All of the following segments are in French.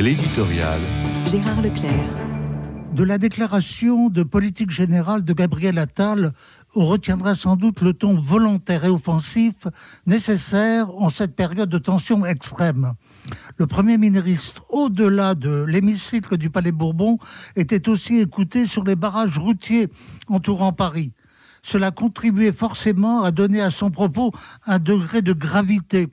L'éditorial. Gérard Leclerc. De la déclaration de politique générale de Gabriel Attal, on retiendra sans doute le ton volontaire et offensif nécessaire en cette période de tension extrême. Le Premier ministre, au-delà de l'hémicycle du Palais Bourbon, était aussi écouté sur les barrages routiers entourant Paris. Cela contribuait forcément à donner à son propos un degré de gravité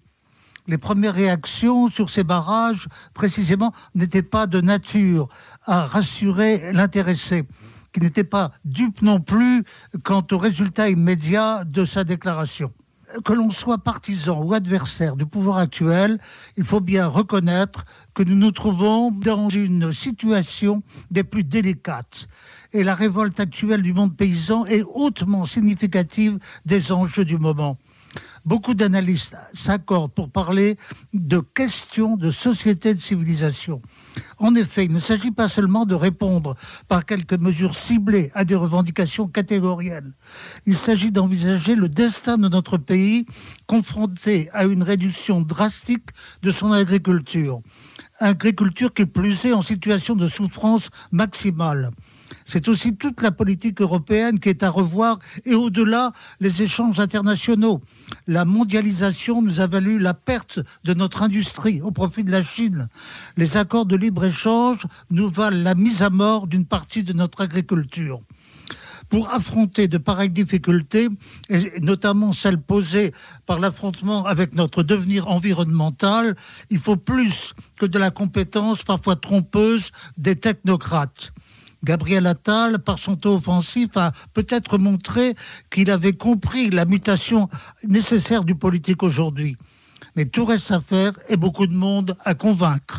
les premières réactions sur ces barrages, précisément, n'étaient pas de nature à rassurer l'intéressé, qui n'était pas dupe non plus quant au résultat immédiat de sa déclaration. Que l'on soit partisan ou adversaire du pouvoir actuel, il faut bien reconnaître que nous nous trouvons dans une situation des plus délicates. Et la révolte actuelle du monde paysan est hautement significative des enjeux du moment. Beaucoup d'analystes s'accordent pour parler de questions de société de civilisation. En effet, il ne s'agit pas seulement de répondre par quelques mesures ciblées à des revendications catégorielles. Il s'agit d'envisager le destin de notre pays confronté à une réduction drastique de son agriculture. Agriculture qui plus est en situation de souffrance maximale. C'est aussi toute la politique européenne qui est à revoir et au-delà les échanges internationaux. La mondialisation nous a valu la perte de notre industrie au profit de la Chine. Les accords de libre-échange nous valent la mise à mort d'une partie de notre agriculture pour affronter de pareilles difficultés, et notamment celles posées par l'affrontement avec notre devenir environnemental, il faut plus que de la compétence parfois trompeuse des technocrates. Gabriel Attal, par son taux offensif, a peut-être montré qu'il avait compris la mutation nécessaire du politique aujourd'hui. Mais tout reste à faire et beaucoup de monde à convaincre.